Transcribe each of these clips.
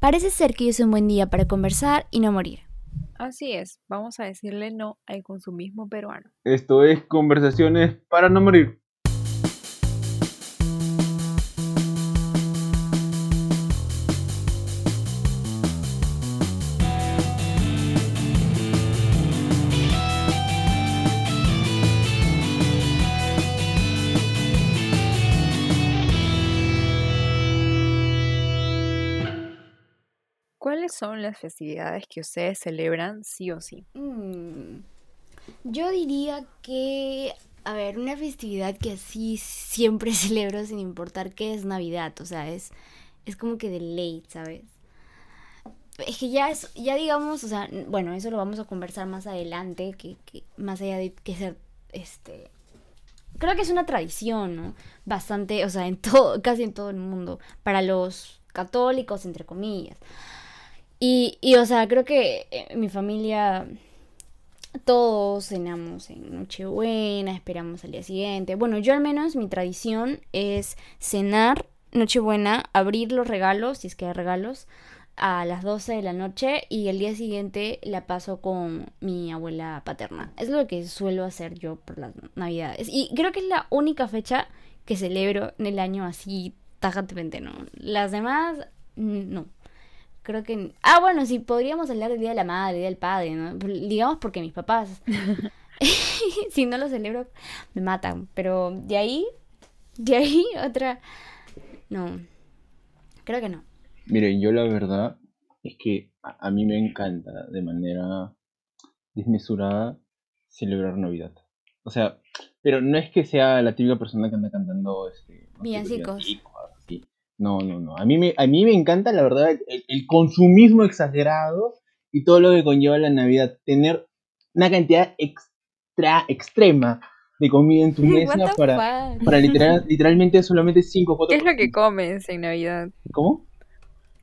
Parece ser que hoy es un buen día para conversar y no morir. Así es, vamos a decirle no al consumismo peruano. Esto es Conversaciones para no morir. Son las festividades que ustedes celebran sí o sí? Mm, yo diría que, a ver, una festividad que sí siempre celebro sin importar qué es Navidad, o sea, es, es como que de ley, ¿sabes? Es que ya es, ya digamos, o sea, bueno, eso lo vamos a conversar más adelante, que, que más allá de que ser, este, creo que es una tradición, ¿no? Bastante, o sea, en todo, casi en todo el mundo, para los católicos, entre comillas. Y, y o sea, creo que eh, mi familia, todos cenamos en Nochebuena, esperamos al día siguiente. Bueno, yo al menos mi tradición es cenar Nochebuena, abrir los regalos, si es que hay regalos, a las 12 de la noche y el día siguiente la paso con mi abuela paterna. Es lo que suelo hacer yo por las navidades. Y creo que es la única fecha que celebro en el año así tajantemente, ¿no? Las demás, no. Creo que... Ah, bueno, sí, podríamos hablar del Día de la Madre, Día del Padre, ¿no? Digamos porque mis papás, si no lo celebro, me matan. Pero de ahí, de ahí, otra... No, creo que no. Miren, yo la verdad es que a, a mí me encanta de manera desmesurada celebrar Navidad. O sea, pero no es que sea la típica persona que anda cantando este, no sé, Villancicos. No, no, no. A mí me, a mí me encanta, la verdad, el, el consumismo exagerado y todo lo que conlleva la Navidad. Tener una cantidad extra, extrema de comida en tu mesa para, para literal, literalmente solamente 5 o 4 ¿Qué es lo que comes en Navidad? ¿Cómo?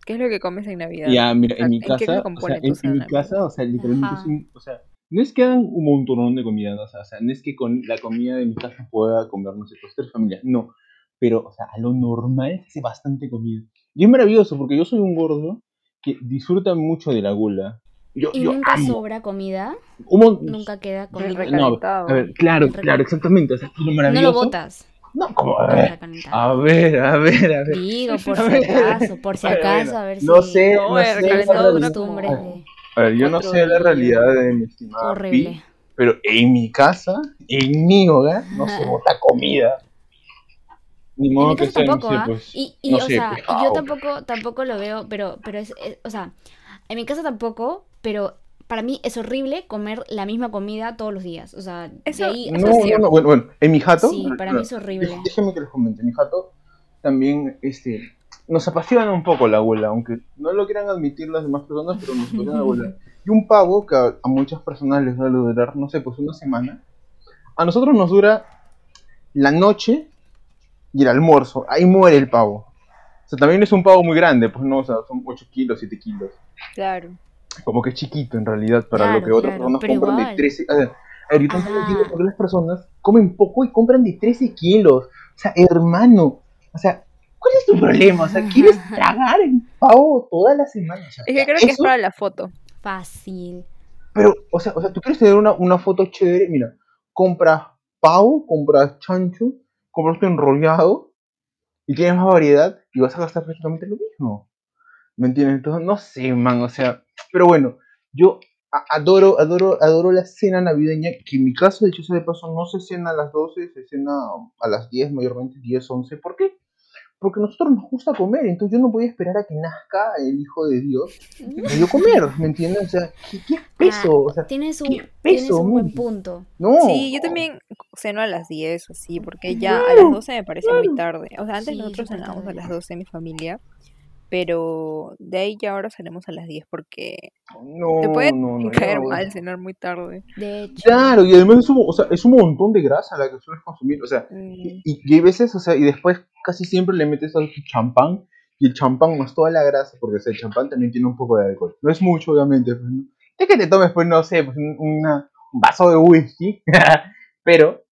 ¿Qué es lo que comes en Navidad? Ya, mira, en mi casa, o sea, en, mi casa, o sea, literalmente es un- o sea, no es que hagan un montón de comida, o sea, o sea, no es que con la comida de mi casa pueda comer, no sé, pues tres familias, no, pero, o sea, a lo normal se hace bastante comida. Y es maravilloso, porque yo soy un gordo que disfruta mucho de la gula. Yo, ¿Y yo nunca amo. sobra comida? ¿Nunca queda comida? recalentado. No, a ver, claro, claro, exactamente, o sea, lo No maravilloso. lo botas. No, como, a ver, a ver, a ver, a ver. Digo, por A si ver. acaso, por si acaso, a ver si... no sé, No, no sé la de... A ver, yo no sé la realidad de mi estimada Pi, Horrible. pero en mi casa, en mi hogar, no se bota comida. Ni En modo mi que sea, tampoco, no sé, ¿ah? pues, Y, y, no o sé, sea, pescado. yo tampoco, tampoco lo veo, pero, pero es, es- o sea, en mi casa tampoco, pero para mí es horrible comer la misma comida todos los días. O sea, de Eso- ahí... eso No, es no, bueno, bueno, en mi jato, Sí, para mí es horrible. déjenme que les comente, en mi jato también, este, nos apasiona un poco la abuela, aunque no lo quieran admitir las demás personas, pero nos apasiona la abuela. Y un pavo que a, a muchas personas les va a durar, no sé, pues una semana, a nosotros nos dura la noche y el almuerzo, ahí muere el pavo. O sea, también es un pavo muy grande, pues no, o sea, son 8 kilos, 7 kilos. Claro. Como que es chiquito en realidad para Claro, lo que otras claro, personas compran de igual. 13. A ver, a ver, yo tampoco Ajá. entiendo por qué las personas comen poco y compran de 13 kilos. O sea, hermano, o sea, ¿cuál es tu problema? O sea, ¿quieres tragar el pavo toda la semana? O sea, Es que creo que es eso- para la foto. Fácil. Pero, o sea, o sea, tú quieres tener una, una foto chévere, mira, compras pavo, compras chancho, compras tu enrollado y tienes más variedad y vas a gastar prácticamente lo mismo. ¿Me entiendes? Entonces, no sé, man, o sea, pero bueno, yo adoro, adoro, adoro la cena navideña, que en mi caso, de hecho, sea de paso, no se cena a las 12, se cena a las 10, mayormente 10, 11. ¿Por qué? Porque a nosotros nos gusta comer, entonces yo no voy a esperar a que nazca el Hijo de Dios para yo comer, ¿me entiendes? O sea, ¿qué, qué peso? O sea, Ah, Tienes un, ¿qué tienes un buen punto. no. Sí, yo también ceno a las 10 o así, porque ya a las 12 me parece muy tarde. O sea, antes Sí, nosotros cenábamos a las 12 mi familia, pero de ahí ya ahora cenamos a las 10 porque No, te puede no, no, caer no, mal cenar muy tarde. De hecho. Claro, y además es un, o sea, es un montón de grasa la que sueles consumir, o sea, Mm, y, y hay veces, o sea, y después casi siempre le metes al champán, y el champán más toda la grasa, porque o sea, el champán también tiene un poco de alcohol. No es mucho, obviamente, pues, ¿no? Es que te tomes, pues, no sé, pues, un, una- un vaso de whisky, pero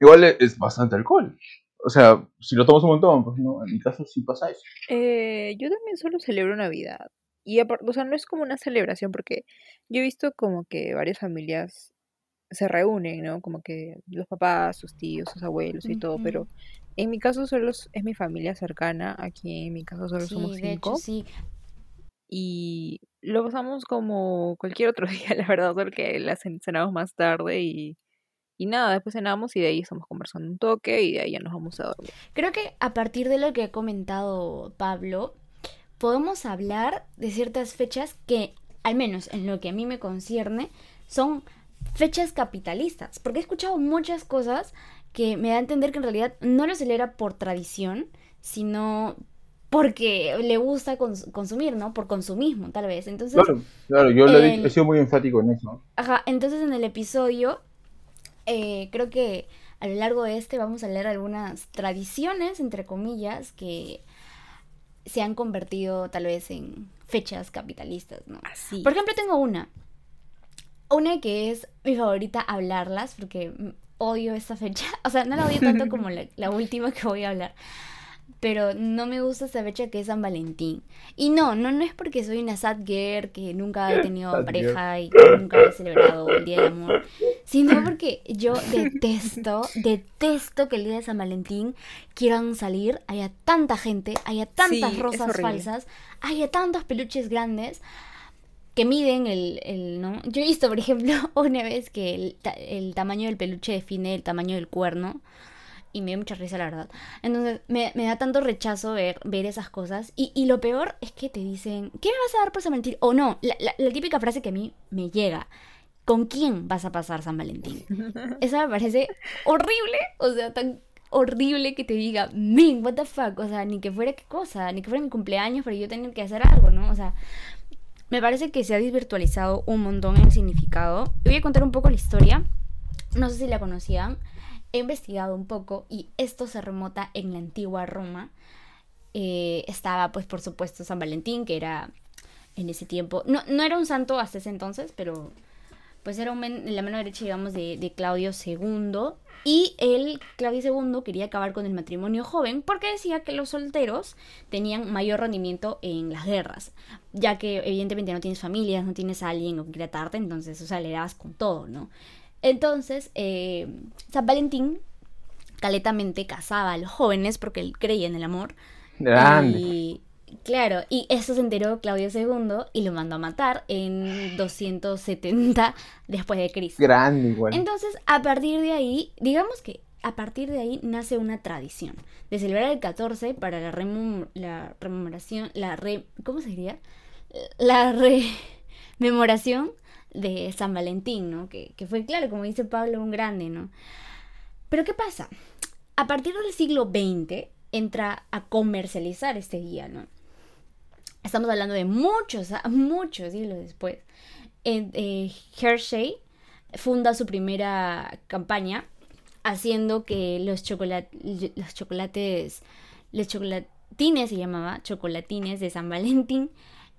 igual es bastante alcohol. O sea, si lo tomas un montón, pues no, en mi caso sí pasa eso. eh, yo también solo celebro Navidad. Y aparte, o sea, no es como una celebración, porque yo he visto como que varias familias se reúnen, ¿no? Como que los papás, sus tíos, sus abuelos y todo, pero en mi caso solo es mi familia cercana, aquí en mi caso solo somos Sí, de hecho, cinco, sí. y lo pasamos como cualquier otro día, la verdad, solo que la cen- cenamos más tarde y, y nada, después cenamos y de ahí estamos conversando un toque y de ahí ya nos vamos a dormir. Creo que a partir de lo que ha comentado Pablo, podemos hablar de ciertas fechas que, al menos en lo que a mí me concierne, son fechas capitalistas. Porque he escuchado muchas cosas que me da a entender que en realidad no lo celebra por tradición, sino porque le gusta cons- consumir, ¿no? Por consumismo, tal vez. Entonces, Claro, claro, yo lo he, dicho- el- he sido muy enfático en eso. Ajá, entonces en el episodio eh, creo que a lo largo de este vamos a leer algunas tradiciones, entre comillas, que se han convertido tal vez en fechas capitalistas, ¿no? Así. Por ejemplo, tengo una. Una que es mi favorita hablarlas, porque odio esta fecha. O sea, no la odio tanto como la, la última que voy a hablar. Pero no me gusta esta fecha que es San Valentín. Y no, no, no es porque soy una sad girl que nunca he tenido Sad pareja y que nunca he celebrado el Día del Amor. Sino porque yo detesto, detesto que el día de San Valentín quieran salir, haya tanta gente, haya tantas Sí, rosas falsas, haya tantos peluches grandes que miden el, el, ¿no? Yo he visto, por ejemplo, una vez que el, ta- el tamaño del peluche define el tamaño del cuerno. Y me dio mucha risa, la verdad. Entonces, me, me da tanto rechazo ver, ver esas cosas. Y, y lo peor es que te dicen, ¿qué me vas a dar por San Valentín? O no, la, la- la típica frase que a mí me llega. ¿Con quién vas a pasar San Valentín? Eso me parece horrible. O sea, tan horrible que te diga, man, what the fuck. O sea, ni que fuera qué cosa, ni que fuera mi cumpleaños, pero yo tener que hacer algo, ¿no? O sea, me parece que se ha desvirtualizado un montón el significado. Voy a contar un poco la historia. No sé si la conocían. He investigado un poco y esto se remota en la antigua Roma. Eh, estaba, pues, por supuesto, San Valentín, que era en ese tiempo. No, no era un santo hasta ese entonces, pero pues era un la mano derecha, digamos, de, de Claudio II. Y él, Claudio II, quería acabar con el matrimonio joven porque decía que los solteros tenían mayor rendimiento en las guerras. Ya que, evidentemente, no tienes familias, no tienes a alguien que quiera atarte, entonces, o sea, le dabas con todo, ¿no? Entonces, eh, San Valentín caletamente casaba a los jóvenes porque él creía en el amor. Grande. Y claro, y eso se enteró Claudio II y lo mandó a matar en 270 después de Cristo. Grande igual. Entonces, a partir de ahí, digamos que a partir de ahí nace una tradición de celebrar el 14 para la, remum- la rememoración, la re- ¿cómo se diría? La rememoración de San Valentín, ¿no? Que, que fue, claro, como dice Pablo, un grande, ¿no? Pero ¿qué pasa? A partir del siglo XX entra a comercializar este día, ¿no? Estamos hablando de muchos, muchos siglos después. Eh, Hershey funda su primera campaña haciendo que los, los chocolates, los chocolatines se llamaba, chocolatines de San Valentín,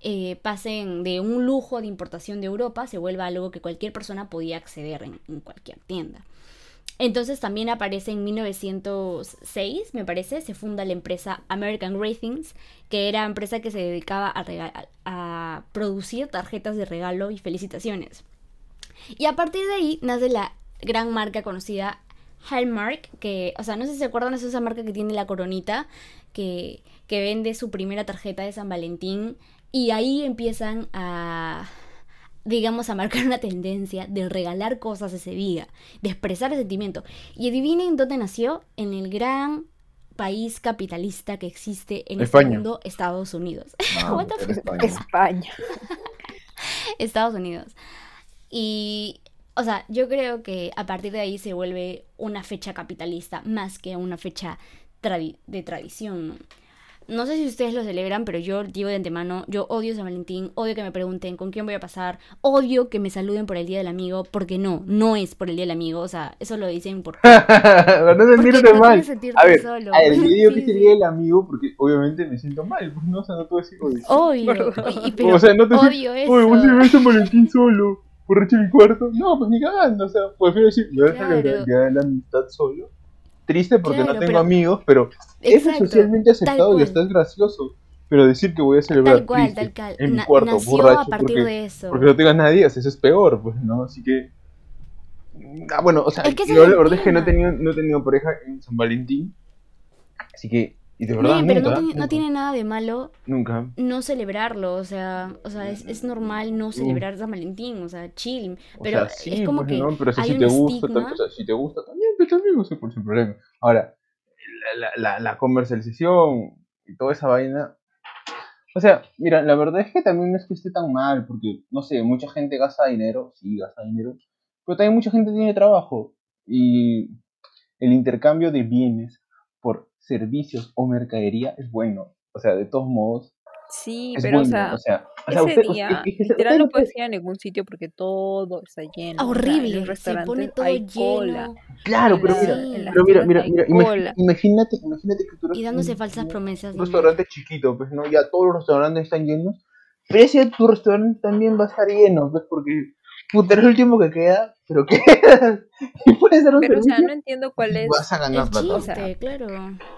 eh, pasen de un lujo de importación de Europa, se vuelva algo que cualquier persona podía acceder en, cualquier tienda. Entonces también aparece en 1906, me parece, se funda la empresa American Greetings, que era empresa que se dedicaba a producir tarjetas de regalo y felicitaciones. Y a partir de ahí nace la gran marca conocida Hallmark, que, o sea, no sé si se acuerdan, es esa marca que tiene la coronita, que, que vende su primera tarjeta de San Valentín, y ahí empiezan a, digamos, a marcar una tendencia de regalar cosas ese día, de expresar el sentimiento. Y adivinen dónde nació, en el gran país capitalista que existe en España. este mundo, Estados Unidos. Ah, What the pero fuck? España. España. Estados Unidos. Y, o sea, yo creo que a partir de ahí se vuelve una fecha capitalista más que una fecha tradi- de tradición, ¿no? No sé si ustedes lo celebran, pero yo digo de antemano, yo odio San Valentín, odio que me pregunten con quién voy a pasar, odio que me saluden por el Día del Amigo, porque no, no es por el Día del Amigo, o sea, eso lo dicen por... Para no sentirte no mal. a ver, solo. a ver, yo digo Sí, que es el día del amigo porque obviamente me siento mal, pues no, o sea, no puedo decir, oye, Obvio, Perdón. y- pero o sea, no te odio eso. Oye, voy a celebrar San Valentín solo, borracho mi cuarto. No, pues ni cagando, o sea, prefiero decir, voy a celebrar el día de la amistad solo. Triste porque Claro, no tengo pero- amigos, pero eso es Exacto, socialmente aceptado y estás gracioso. Pero decir que voy a celebrar Tal cual, triste tal en mi Na- cuarto borracho a partir porque, de eso. porque no tengas nadie, eso es peor, pues, ¿no? Así que... Ah, bueno, o sea, Es que yo la verdad es que no he, tenido, no he tenido pareja en San Valentín. Así que, y de verdad, pero no, nunca, tiene- no nunca, tiene nada de malo nunca. no celebrarlo, o sea, o sea, es, es normal no celebrar San Valentín, o sea, chill, O pero sea, sí, es como pues, que ¿no? Pero o sea, hay si te gusta, estigma. o si te gusta también, pues también, no sé, por sin problema. Ahora, la, la, la, comercialización y toda esa vaina. O sea, mira, la verdad es que también no es que esté tan mal, porque, no sé, mucha gente gasta dinero, sí, gasta dinero, pero también mucha gente tiene trabajo. Y el intercambio de bienes por servicios o mercadería es bueno. O sea, de todos modos, Sí, pero o bueno. sea, O sea, o sea, ese usted, usted- día es que usted literal no no puede- puedes ir a ningún sitio porque todo está lleno. o sea, en horrible, los se pone restaurantes todo hay cola. lleno Claro, pero mira, las pero mira, mira, mira, imagínate, imagínate que tú eres y dándose un- falsas promesas. un restaurante chiquito, pues no, ya todos los restaurantes están llenos, pero ese tu restaurante también va a estar lleno, pues porque puta, eres el último que queda, pero quedas y puedes dar un Pero o sea, servicio no entiendo cuál es, vas a ganar El plata. o sea, chiste, claro.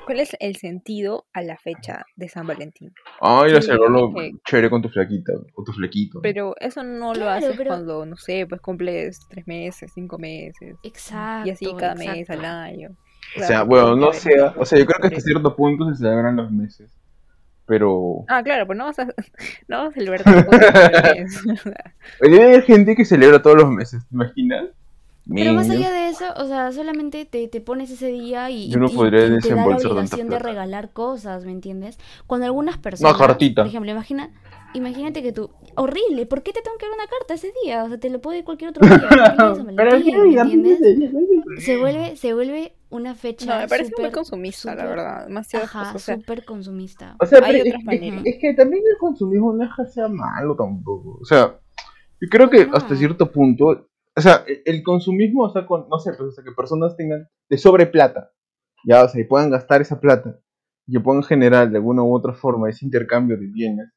cuál es el sentido a la fecha de San Valentín. Ay, Sí, es que- chévere con tu flaquita o tu flequito. Pero eso no lo haces pero- cuando, no sé, pues cumples tres meses, cinco meses. Exacto. Y así cada mes al año. o sea, porque bueno, tiene no haber- o sea, yo creo que hasta cierto punto se celebran los meses, pero... Ah, claro, pues no vas a, no vas a celebrar haber gente que celebra todos los meses, ¿te imaginas? Pero más allá de eso, o sea, solamente te, te pones ese día y, Yo no y- podría y te da la obligación de regalar cosas, ¿me entiendes? Cuando algunas personas, cartita. por ejemplo, imagina, imagínate que tú, horrible, ¿por qué te tengo que dar una carta ese día? O sea, te lo puedo ir cualquier otro día. ¿por qué tienes San Pero ¿me entiendes? Se vuelve, se vuelve una fecha No, me parece muy consumista, la súper- verdad. Demasiado Ajá, o sea, súper consumista. O sea, Hay pero otras es, es- maneras. es que también el consumismo no es que sea malo tampoco. O sea, yo creo que No. hasta cierto punto, o sea, e- el consumismo, o sea, con, no sé, pues, o sea, que personas tengan de sobre plata, ya, o sea, y puedan gastar esa plata, y que puedan generar de alguna u otra forma ese intercambio de bienes,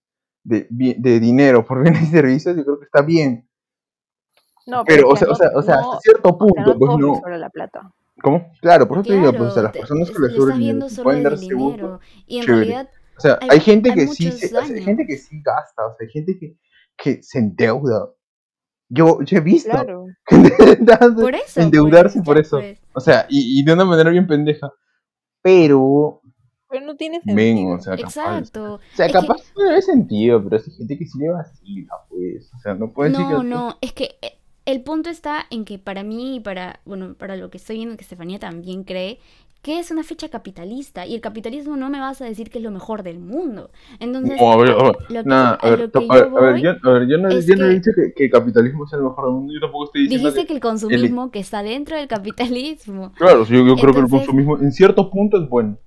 de, de dinero por bienes y servicios, yo creo que está bien. no, Pero, o es sea, que o sea, no- o sea, no- hasta cierto o sea, punto, no pues no. la plata. ¿Cómo? Claro, por eso te digo, pues, o sea, Claro, las personas que es- les solo pueden darse gusto. Y en chévere. realidad, O sea, Hay- hay, gente hay que sí, se- o sea, hay gente que sí gasta, o sea, hay gente que, que se endeuda. Yo, yo he visto Claro. por eso. endeudarse pues, por ya, eso. pues. O sea, y, y de una manera bien pendeja. Pero, Pero no tiene men, sentido. o sea, capaz. Exacto. O sea, Es que- capaz no tiene sentido, pero hay gente que sí le vacila, pues. O sea, no puede decir No, que. no, es que eh, el punto está en que para mí y para, bueno, para lo que estoy viendo que Estefanía también cree, que es una fecha capitalista y el capitalismo no me vas a decir que es lo mejor del mundo. Entonces, No, a ver, a ver, yo a ver, voy, yo, a ver, yo no, es yo no he dicho que, que el capitalismo sea el mejor del mundo, yo tampoco estoy diciendo dijiste que... que el consumismo que está dentro del capitalismo. Claro, sí, yo, yo creo que el consumismo en cierto punto es bueno.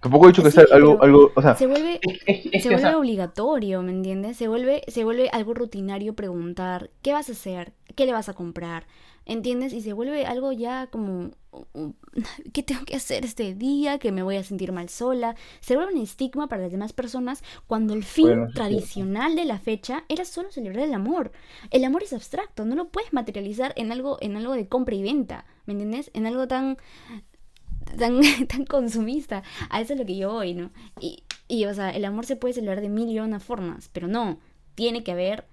Tampoco he dicho que Sí, sea algo, algo, o sea, Se vuelve es, es- es se o vuelve sea, obligatorio, ¿me entiendes? Se vuelve, se vuelve algo rutinario preguntar, ¿qué vas a hacer? ¿Qué le vas a comprar? ¿Entiendes? Y se vuelve algo ya como, ¿qué tengo que hacer este día? Que me voy a sentir mal sola. Se vuelve un estigma para las demás personas cuando el fin Bueno, tradicional de la fecha era solo celebrar el amor. El amor es abstracto, no lo puedes materializar en algo, en algo de compra y venta, ¿me entiendes? En algo tan tan, tan consumista. A eso es lo que yo voy, ¿no? Y, y, o sea, el amor se puede celebrar de mil y una formas, pero no, tiene que haber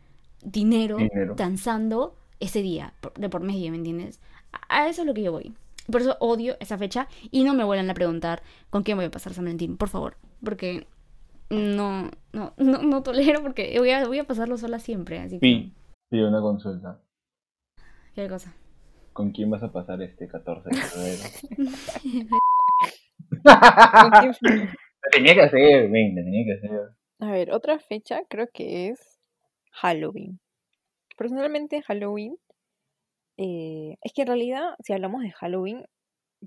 dinero, Dinero. danzando ese día, por- de por medio, ¿me entiendes? A, a eso es lo que yo voy. Por eso odio esa fecha y no me vuelvan a preguntar con quién voy a pasar San Valentín, por favor, porque no, no, no, no tolero porque voy a, voy a pasarlo sola siempre, así que... Pi, pide una consulta. ¿Qué cosa? ¿Con quién vas a pasar este 14 de febrero? Tenía que hacer, ven, tenía que hacer. A ver, otra fecha creo que es Halloween. Personalmente Halloween, eh, es que en realidad si hablamos de Halloween,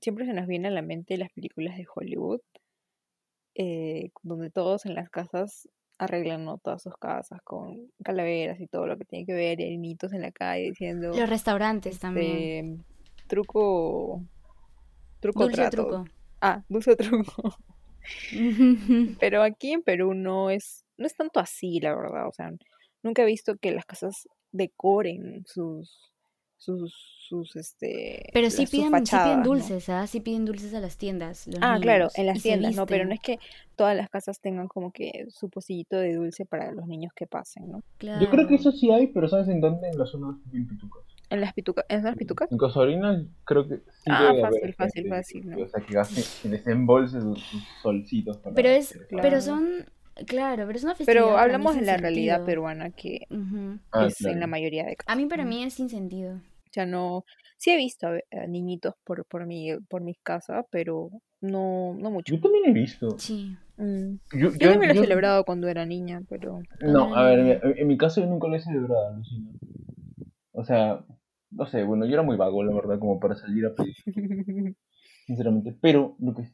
siempre se nos viene a la mente las películas de Hollywood, eh, donde todos en las casas arreglan ¿no? todas sus casas con calaveras y todo lo que tiene que ver, y hay niñitos en la calle diciendo Los restaurantes también. este, truco, truco Dulce trato. truco. Ah, dulce truco. Pero aquí en Perú no es, no es tanto así, la verdad. O sea, nunca he visto que las casas decoren sus, sus, sus este Pero sí las- piden, sí piden fachadas, ¿no? dulces, ¿ah? Sí piden dulces a las tiendas, los Ah, claro, niños, en y las tiendas, no, pero no es que todas las casas tengan como que su pocillito de dulce para los niños que pasen, ¿no? Yo creo que Claro. eso sí hay, pero ¿sabes en dónde? En las zonas bien pitucas. En las pitucas, ¿en las pitucas? En Cosorinas creo que sí Ah, debe fácil, haber fácil, gente fácil, ¿no? o sea, que gaste, que desembolse sus, sus solcitos para Pero es, eso. pero Claro. son, claro, pero es una festividad Pero hablamos de la realidad sentido. peruana que Ujú. Ah, es en la claro. mayoría de A casos. mí, para mí es sin sentido. O sea, no, sí he visto a, ve- a niñitos por, por mi, por mis casas, pero no, no mucho. Yo también he visto. Sí. Mm. Yo, Yo yo, también lo he yo- celebrado cuando era niña, pero No, Cuando a ver, en mi caso yo nunca lo he celebrado, alucina. O sea, no sé, bueno, yo era muy vago, la verdad, como para salir a pedir, sinceramente. Pero lo que,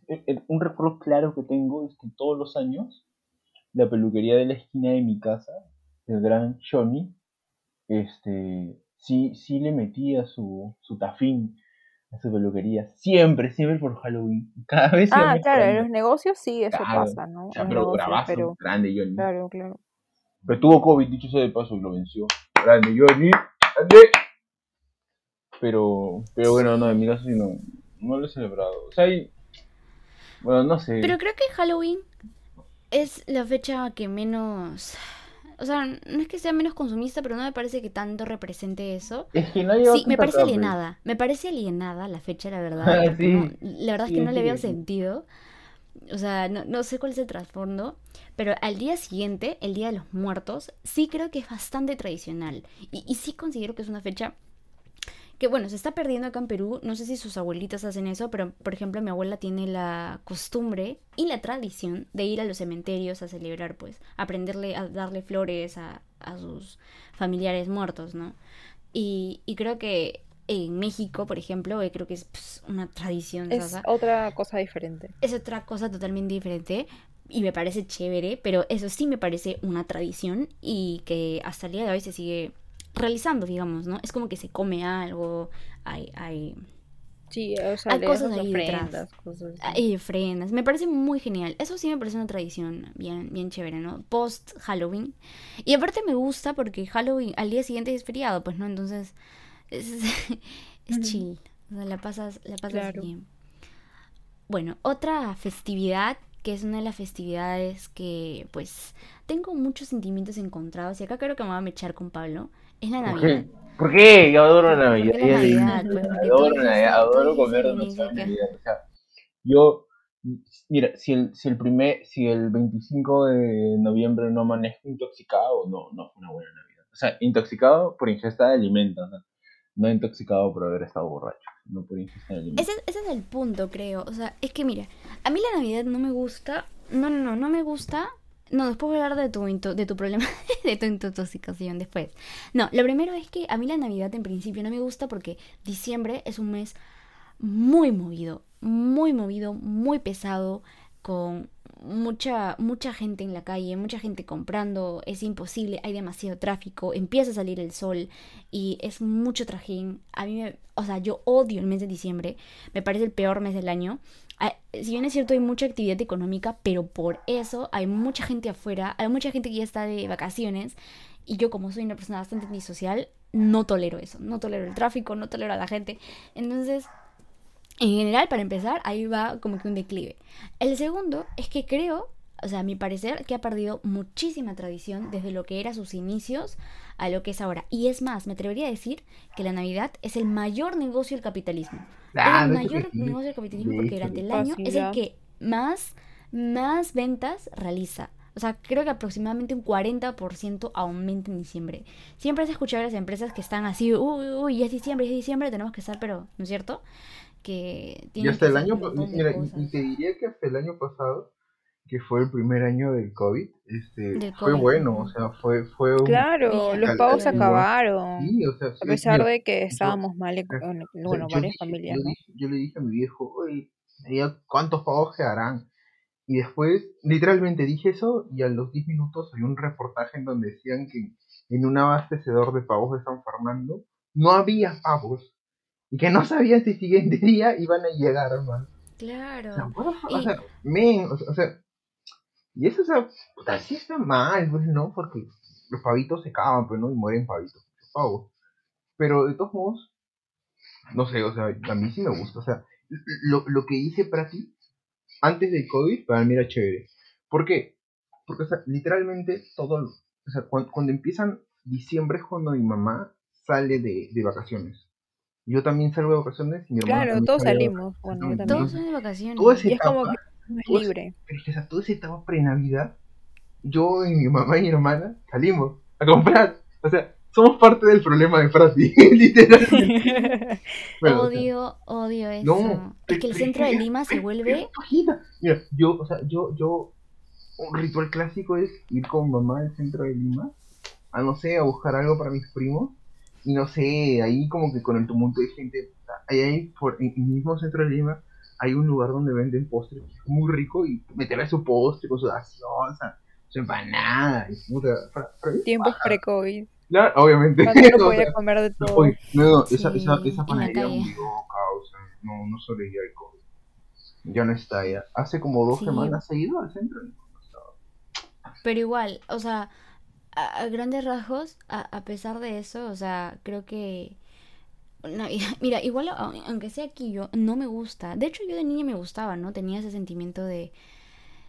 un recuerdo claro que tengo es que todos los años, la peluquería de la esquina de mi casa, el gran Johnny, este, sí, sí le metía su, su tafín a su peluquería. Siempre, siempre por Halloween. Cada vez Ah, claro, en los negocios sí eso Claro. pasa, ¿no? O sea, pero negocios, bravazo, pero grande Johnny. claro, claro. Pero tuvo COVID, dicho sea de paso, y lo venció. Grande Johnny, grande. Pero, pero bueno, no, en mi caso sí no, no lo he celebrado. O sea, hay- bueno, no sé. Pero creo que Halloween es la fecha que menos... O sea, no es que sea menos consumista, pero no me parece que tanto represente eso. Es que no Sí, me parece pues. alienada. Me parece alienada la fecha, la verdad. Ah, porque sí. no- la verdad es que no le veo sentido. O sea, no, no sé cuál es el trasfondo. Pero al día siguiente, el Día de los Muertos, sí creo que es bastante tradicional. Y, y sí considero que es una fecha que, bueno, se está perdiendo acá en Perú. No sé si sus abuelitas hacen eso, pero por ejemplo, mi abuela tiene la costumbre y la tradición de ir a los cementerios a celebrar, pues, aprenderle a darle flores a, a sus familiares muertos, ¿no? Y, y creo que en México, por ejemplo, eh, creo que es pues, una tradición, Es otra cosa diferente. Es otra cosa totalmente diferente y me parece chévere, pero eso sí me parece una tradición y que hasta el día de hoy se sigue realizando, digamos, ¿no? Es como que se come algo, hay, hay, Sí, o sea, Hay cosas detrás. ofrendas, cosas hay ofrendas. Me parece muy genial. Eso sí me parece una tradición bien, bien chévere, ¿no? Post Halloween. Y aparte me gusta porque Halloween al día siguiente es feriado, pues, ¿no? Entonces es, chill. O sea, la pasas, la pasas Claro. bien. Bueno, otra festividad que es una de las festividades que pues tengo muchos sentimientos encontrados y acá creo que me voy a mechar con Pablo, es la ¿Por Navidad. ¿Por qué? Yo adoro la ¿Por qué Navidad. la Navidad? Pues adoro la Navidad, adoro comer demasiado Navidad. O sea, yo, mira, si el, si el primer, si el 25 de noviembre no amanezco intoxicado, no, no fue una buena Navidad. O sea, intoxicado por ingesta de alimentos, o sea, no intoxicado por haber estado borracho, no por ingesta de alimentos. Ese, ese es el punto, creo. O sea, es que mira, a mí la Navidad no me gusta. No, no, no, no me gusta. No, después voy a hablar de tu, de tu problema, de tu intoxicación después. No, lo primero es que a mí la Navidad en principio no me gusta porque diciembre es un mes muy movido, muy movido, muy pesado, con mucha, mucha gente en la calle, mucha gente comprando, es imposible, hay demasiado tráfico, empieza a salir el sol y es mucho trajín. A mí, me, o sea, yo odio el mes de diciembre, me parece el peor mes del año. Si bien es cierto, hay mucha actividad económica, pero por eso hay mucha gente afuera, hay mucha gente que ya está de vacaciones y yo como soy una persona bastante antisocial, no tolero eso, no tolero el tráfico, no tolero a la gente. Entonces, en general, para empezar, ahí va como que un declive. El segundo es que creo, o sea, a mi parecer, que ha perdido muchísima tradición desde lo que era sus inicios a lo que es ahora. Y es más, me atrevería a decir que la Navidad es el mayor negocio del capitalismo. Ah, es el que mayor sí. negocio del capitalismo porque durante el año es el que más, más ventas realiza. O sea, creo que aproximadamente un 40% aumenta en diciembre. Siempre has escuchado a las empresas que están así, uy, uy, ya es diciembre, ya es diciembre, tenemos que estar, pero, ¿no es cierto? Que Y hasta que el año, mira, y- te diría que hasta el año pasado, que fue el primer año del COVID, este, Del fue COVID, bueno, o sea, fue, fue un... Claro, los pagos acabaron. Sí, o sea, A pesar mira, de que yo- estábamos mal, o sea, bueno, yo varias dije- familias, yo ¿no? dije- yo le dije a mi viejo, oye, ¿cuántos pagos quedarán? Y después, literalmente dije eso, y a los 10 minutos hay un reportaje en donde decían que en un abastecedor de pavos de San Fernando no había pavos, y que no sabían si el siguiente día iban a llegar, hermano. O sea, Claro. o Y- sea, men, o sea, y eso, o sea, puta, sí está mal, pues, ¿no? Porque los pavitos se cagan, pues, ¿no? Y mueren pavitos, pavos. Pero, de todos modos, no sé, o sea, a mí sí me gusta. O sea, lo, lo que hice para ti antes del COVID, para mí era chévere. ¿Por qué? Porque, o sea, literalmente todo, o sea, cuando, cuando empiezan diciembre es cuando mi mamá sale de, de vacaciones. Yo también salgo de vacaciones y mi Claro, todos salimos. Bueno, yo vacaciones. también. Todos son de vacaciones. Ese Y es como que es todo ese- libre. pero es que, toda esa etapa pre-Navidad, yo y mi mamá y mi hermana salimos a comprar. O sea, somos parte del problema de Frati, literalmente. Bueno, o sea, Odio, odio eso. No, es que el centro de Lima se vuelve... Mira, yo, o sea, yo, yo, un ritual clásico es ir con mamá al centro de Lima, a no sé, a buscar algo para mis primos, no sé, ahí como que con el tumulto de gente, ahí hay, por, en el mismo centro de Lima, hay un lugar donde venden postres que es muy rico, y meterle su postre con su gaseosa, su empanada, y puta, Tiempos pre-COVID. Claro, obviamente. Cuando uno o podía sea, comer de no, todo. oye, no, no, esa, Sí, esa, esa la panadería murió, causa, no, no sobrevivía al COVID. Ya no está ya. Hace como dos Sí. semanas he ido al centro. y no estaba. Pero igual, o sea, a, a grandes rasgos, a, a pesar de eso, o sea, creo que... no, y- mira, igual, aunque sea aquí, yo no me gusta. De hecho, yo de niña me gustaba, ¿no? Tenía ese sentimiento de,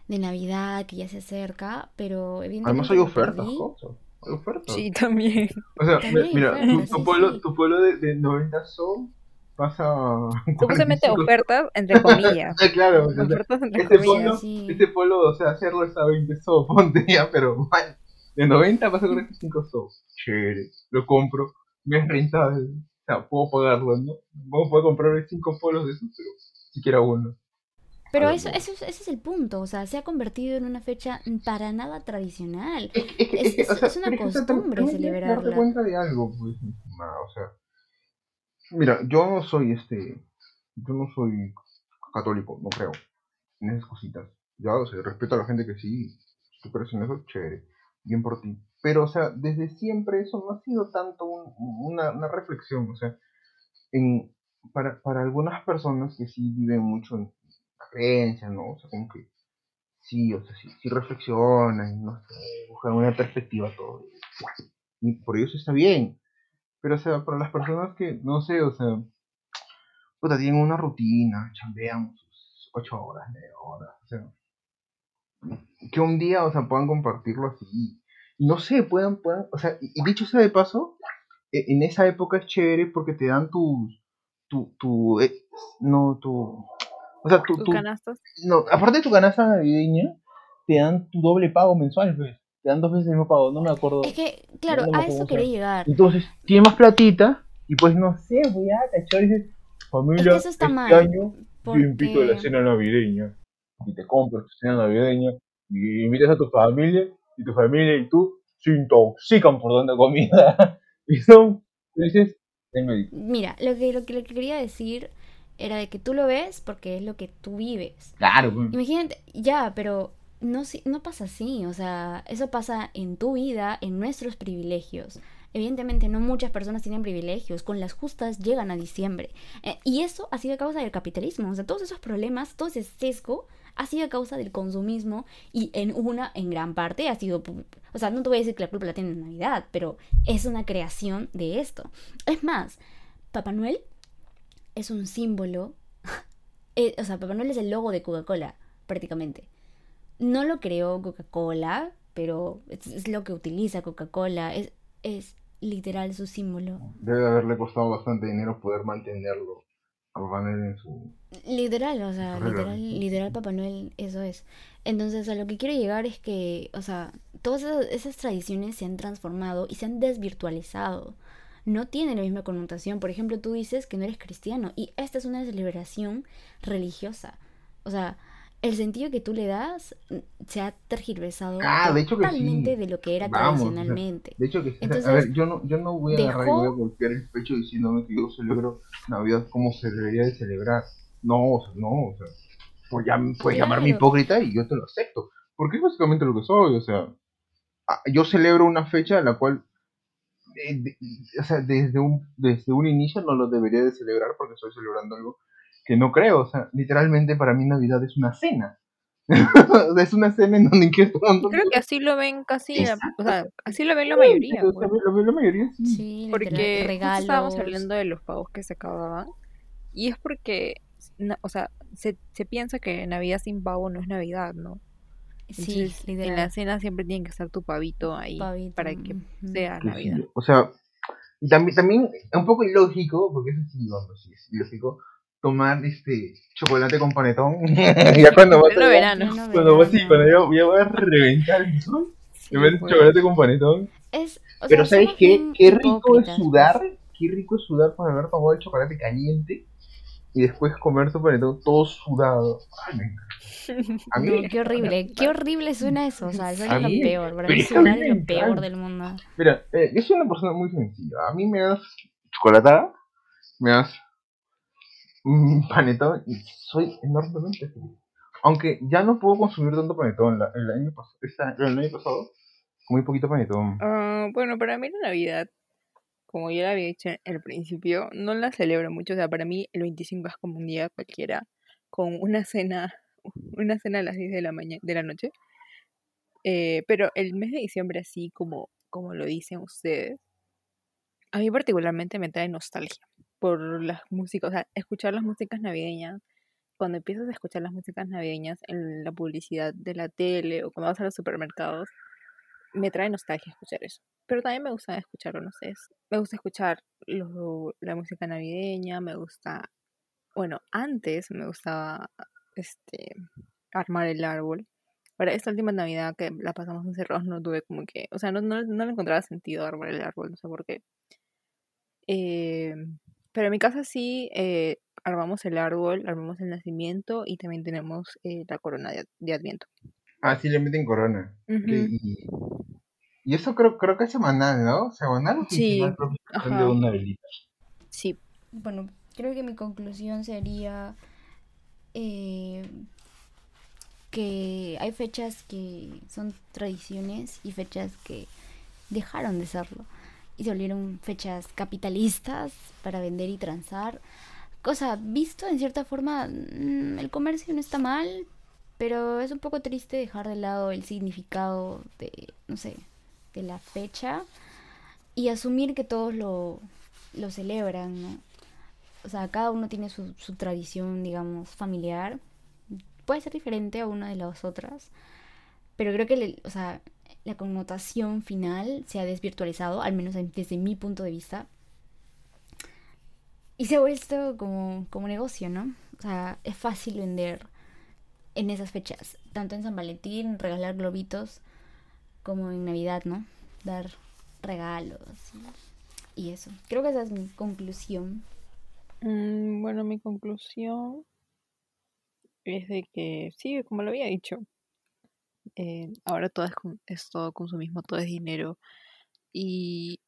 de Navidad que ya se acerca, pero evidentemente Además hay ofertas, cosas. Hay ofertas. Sí, también. O sea, También mira, tu, ofertas, tu sí, pueblo, sí. tu pueblo de, de 90 son pasa Supuestamente 45. ofertas, entre comillas. Ah, claro, o sea, Ofertas entre este comillas. pueblo, Sí. este pueblo, o sea, hacerlo es a 20 so, ponte ya, pero mal. De 90 pasa a 45 so. Chévere, lo compro, me es rentable. O sea, puedo pagarlo, ¿no? Puedo, puedo comprar 5 polos de esos, pero siquiera uno. Pero eso, eso, es- ese es el punto, o sea, se ha convertido en una fecha para nada tradicional. Es, que- es, que- Es- o sea, es una costumbre que darte celebrarla. cuenta de algo, pues, estimada, o sea, mira, yo no soy este, yo no soy católico, no creo en esas cositas. Ya, o sea, respeto a la gente que sí, si tú crees en eso, chévere, bien por ti. Pero, o sea, desde siempre eso no ha sido tanto un- una, reflexión, o sea, en, para, para algunas personas que sí viven mucho en la creencia, ¿no? O sea, como que sí, o sea, sí, sí reflexionan, no sé, buscan una perspectiva todo. Y por ello está bien. Pero, o sea, para las personas que, no sé, o sea, puta, tienen una rutina, chambean sus 8 horas, 9 horas, o sea, que un día, o sea, puedan compartirlo así. No sé, puedan, puedan, o sea, y, y dicho sea de paso, e- en esa época es chévere porque te dan tus, tu, tu, eh, no, tu, o sea, tu, Tus tu- canastas. no, aparte de tu canasta navideña, te dan tu doble pago mensual, pues. Te dan dos veces el mismo pago, no me acuerdo. Es que, claro, no a eso quería llegar. Entonces, tiene más platita y pues no sé, voy a cachar y dices, familia, eso está este mal, año yo invito a la porque- cena navideña y te compras tu cena navideña y invitas a tu familia y tu familia y tú se intoxican por tanta comida y son, dices, "Deme Mira, lo que, lo que, que quería decir era de que tú lo ves porque es lo que tú vives. claro, pues. Imagínate, ya, pero no, no pasa así, o sea, eso pasa en tu vida, en nuestros privilegios. Evidentemente no muchas personas tienen privilegios, con las justas llegan a diciembre. Eh, y eso ha sido a causa del capitalismo, o sea, todos esos problemas, todo ese sesgo ha sido a causa del consumismo y en una, en gran parte ha sido, o sea, no te voy a decir que la culpa la tiene Navidad, pero es una creación de esto. Es más, Papá Noel es un símbolo, eh, o sea, Papá Noel es el logo de Coca-Cola, prácticamente. No lo creó Coca-Cola, pero es, lo que utiliza Coca-Cola, es, es literal su símbolo. Debe haberle costado bastante dinero poder mantenerlo a Papá en su... Literal, o sea, literal, literal Papá Noel, eso es. Entonces, a lo que quiero llegar es que, o sea, todas esas, esas tradiciones se han transformado y se han desvirtualizado. No tienen la misma connotación. Por ejemplo, tú dices que no eres cristiano y esta es una celebración religiosa. O sea, el sentido que tú le das se ha tergiversado Ah, de totalmente sí. de lo que era Vamos, o sea, tradicionalmente. De hecho que sí, Entonces, a ver, yo no, yo no voy a agarrar y dejó- voy a golpear el pecho diciéndome que yo celebro Navidad como se debería de celebrar. No, o sea, no, o sea, pues ya me puedes llamarme Claro. hipócrita y yo te lo acepto. Porque es básicamente lo que soy, o sea, ah, yo celebro una fecha en la cual, eh, de- o sea, desde un, desde un inicio no lo debería de celebrar porque estoy celebrando algo que no creo, o sea, literalmente para mí Navidad es una cena. es una cena en donde Creo que así lo ven casi, la- o sea, así lo ven la mayoría. Pues. sea, lo ve la mayoría, sí. Porque estábamos hablando de los pavos que se acababan. Y es porque, na- o sea, se, se piensa que Navidad sin pavo no es Navidad, ¿no? Sí, Entonces, en la literal. cena siempre tiene que estar tu pavito ahí Pavito, para que sea Sí, sí, Navidad. O sea, y también, también es un poco ilógico, porque eso sí, vamos, sí, es ilógico, tomar este chocolate con panetón. ya cuando vas a, verano. Cuando vas verano. cuando ya voy a reventar el sol, Sí, pues. chocolate con panetón. Es, o Pero sea, ¿sabes somos qué? Qué rico es hipócritas, sudar, qué rico es sudar por haber tomado el chocolate caliente y después comer tu panetón todo sudado. Ay. A mí, No, qué horrible, qué horrible suena eso, o sea, suena A lo peor, para mí es que a mí sudar me es lo peor del mundo. mira, eh, yo soy una persona muy sencilla. A mí me das chocolatada, me das un panetón y soy enormemente feliz. Aunque ya no puedo consumir tanto panetón. La- el, año pas- el año pasado, muy poquito panetón. Ah, bueno, para mí la Navidad, como ya lo había dicho al principio, no la celebro mucho. O sea, para mí el 25 es como un día cualquiera, con una cena, una cena a las 10 de la mañana, de la noche. Eh, pero el mes de diciembre, así como, como lo dicen ustedes, a mí particularmente me trae nostalgia por las músicas, o sea, escuchar las músicas navideñas. Cuando empiezas a escuchar las músicas navideñas en la publicidad de la tele o cuando vas a los supermercados, me trae nostalgia escuchar eso. Pero también me gusta escucharlo, no sé. Me gusta escuchar la música navideña, me gusta. Bueno, antes me gustaba este armar el árbol. Para esta última Navidad que la pasamos encerrados, no tuve como que. O sea, no, no, no le encontraba sentido armar el árbol, no sé por qué. Eh, pero en mi casa sí eh, armamos el árbol, armamos el nacimiento y también tenemos eh, la corona de, de Adviento. Ah, sí, le meten corona. Y, y eso creo, creo que es semanal, ¿no? Semanal o Sí, de una velita. Sí, Bueno, creo que mi conclusión sería eh, que hay fechas que son tradiciones y fechas que dejaron de serlo y se volvieron fechas capitalistas para vender y transar. Cosa, visto en cierta forma, mm, el comercio no está mal, pero es un poco triste dejar de lado el significado de, no sé, de la fecha y asumir que todos lo, lo celebran, ¿no? O sea, cada uno tiene su, su tradición, digamos, familiar. Puede ser diferente a una de las otras, pero creo que, o sea, la connotación final se ha desvirtualizado, al menos en- desde mi punto de vista. Y se ha vuelto como, como negocio, ¿no? O sea, es fácil vender en esas fechas, tanto en San Valentín, regalar globitos, como en Navidad, ¿no? Dar regalos y, eso. Creo que esa es mi conclusión. Mm, bueno, mi conclusión es de que sí, como lo había dicho, eh, ahora todo es, es todo consumismo, todo es dinero. Y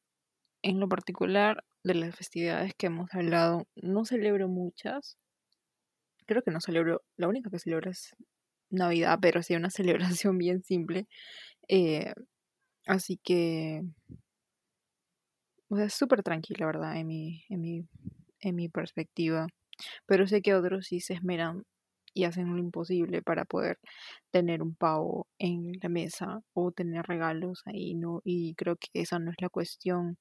en lo particular de las festividades que hemos hablado, no celebro muchas. Creo que no celebro, la única que celebro es Navidad, pero sí una celebración bien simple. Eh, así que, o sea, súper tranquila, ¿verdad? En mi, en mi, en mi perspectiva. Pero sé que otros sí se esmeran y hacen lo imposible para poder tener un pavo en la mesa o tener regalos ahí, ¿no? Y creo que esa no es la cuestión.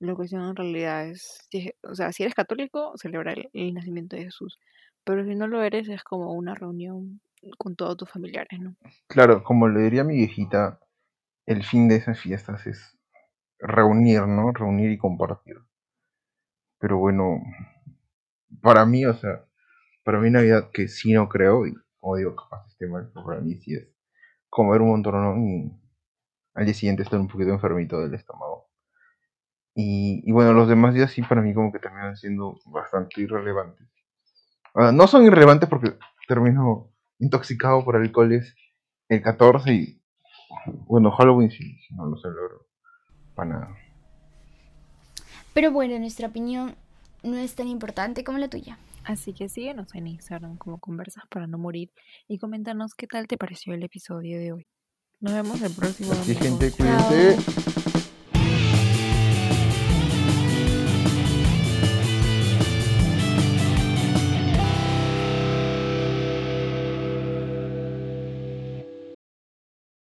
La cuestión en realidad es, o sea, si eres católico, celebrar el, el nacimiento de Jesús. Pero si no lo eres, es como una reunión con todos tus familiares, ¿no? Claro, como le diría mi viejita, el fin de esas fiestas es reunir, ¿no? Reunir y compartir. Pero bueno, para mí, o sea, para mí Navidad que sí no creo, y como digo, capaz esté mal, pero para mí sí es comer un montón y al día siguiente estar un poquito enfermito del estómago. Y, y bueno, los demás días sí para mí como que terminan siendo bastante irrelevantes. No son irrelevantes porque termino intoxicado por alcoholes el 14 y bueno, Halloween sí, no lo celebro para nada. Pero bueno, nuestra opinión no es tan importante como la tuya. Así que síguenos en Instagram como Conversas para no morir y coméntanos qué tal te pareció el episodio de hoy. Nos vemos el próximo Así gente, Chao. cuídense.